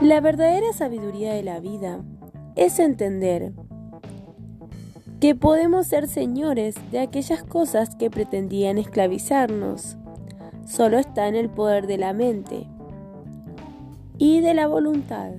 La verdadera sabiduría de la vida es entender que podemos ser señores de aquellas cosas que pretendían esclavizarnos. Solo está en el poder de la mente y de la voluntad.